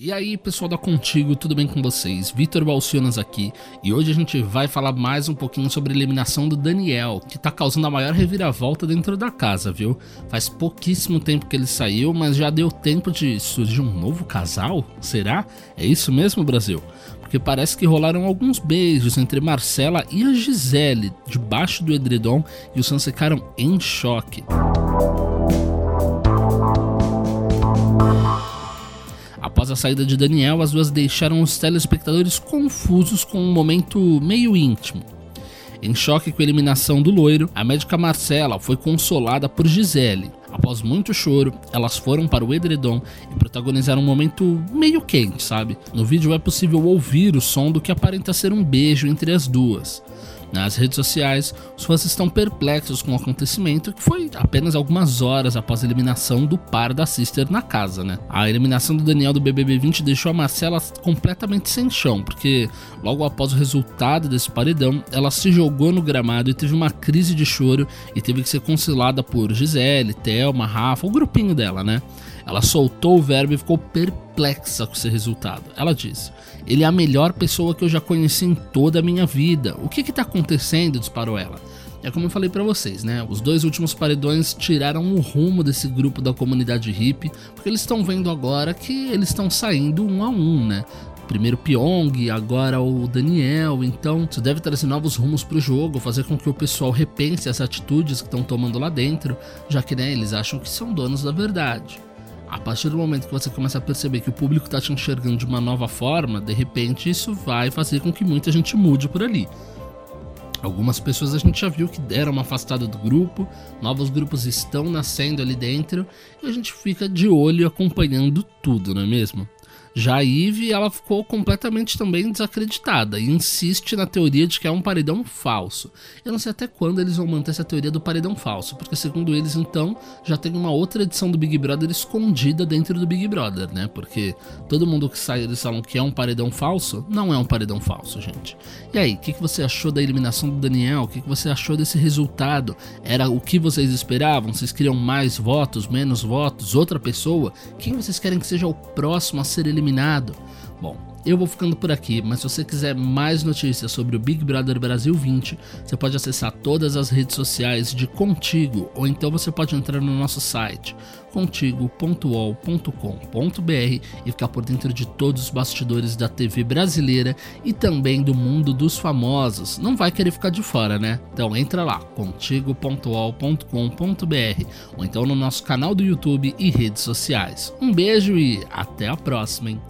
E aí, pessoal da Contigo, tudo bem com vocês? Vitor Balcionas aqui, e hoje a gente vai falar mais um pouquinho sobre a eliminação do Daniel, que tá causando a maior reviravolta dentro da casa, viu? Faz pouquíssimo tempo que ele saiu, mas já deu tempo de surgir um novo casal? Será? É isso mesmo, Brasil? Porque parece que rolaram alguns beijos entre Marcela e a Gisele, debaixo do edredom, e os fãs ficaram em choque. Após a saída de Daniel, as duas deixaram os telespectadores confusos com um momento meio íntimo. Em choque com a eliminação do loiro, a médica Marcela foi consolada por Gisele. Após muito choro, elas foram para o edredom e protagonizaram um momento meio quente, sabe? No vídeo é possível ouvir o som do que aparenta ser um beijo entre as duas. Nas redes sociais, os fãs estão perplexos com o acontecimento, que foi apenas algumas horas após a eliminação do par da Sister na casa, né? A eliminação do Daniel do BBB 20 deixou a Marcela completamente sem chão, porque logo após o resultado desse paredão, ela se jogou no gramado e teve uma crise de choro e teve que ser conciliada por Gisele, Thelma, Rafa, o grupinho dela, né? Ela soltou o verbo e ficou perplexa com esse resultado. Ela disse: Ele é a melhor pessoa que eu já conheci em toda a minha vida. O que está acontecendo? disparou ela. É como eu falei para vocês, né? Os dois últimos paredões tiraram o rumo desse grupo da comunidade hippie, porque eles estão vendo agora que eles estão saindo um a um, né? Primeiro Pyong, agora o Daniel, então isso deve trazer novos rumos pro jogo, fazer com que o pessoal repense as atitudes que estão tomando lá dentro, já que né, eles acham que são donos da verdade. A partir do momento que você começa a perceber que o público está te enxergando de uma nova forma, de repente isso vai fazer com que muita gente mude por ali. Algumas pessoas a gente já viu que deram uma afastada do grupo, novos grupos estão nascendo ali dentro e a gente fica de olho acompanhando tudo, não é mesmo? Já a Eve, ela ficou completamente também desacreditada e insiste na teoria de que é um paredão falso. Eu não sei até quando eles vão manter essa teoria do paredão falso, porque segundo eles, então, já tem uma outra edição do Big Brother escondida dentro do Big Brother, né? Porque todo mundo que sai eles falam que é um paredão falso, não é um paredão falso, gente. E aí, o que, que você achou da eliminação do Daniel? O que, que você achou desse resultado? Era o que vocês esperavam? Vocês queriam mais votos, menos votos, outra pessoa? Quem vocês querem que seja o próximo a ser eliminado? Eliminado. Bom, eu vou ficando por aqui, mas se você quiser mais notícias sobre o Big Brother Brasil 20, você pode acessar todas as redes sociais de Contigo, ou então você pode entrar no nosso site contigo.ol.com.br e ficar por dentro de todos os bastidores da TV brasileira e também do mundo dos famosos. Não vai querer ficar de fora, né? Então entra lá, contigo.ol.com.br ou então no nosso canal do YouTube e redes sociais. Um beijo e até a próxima, hein?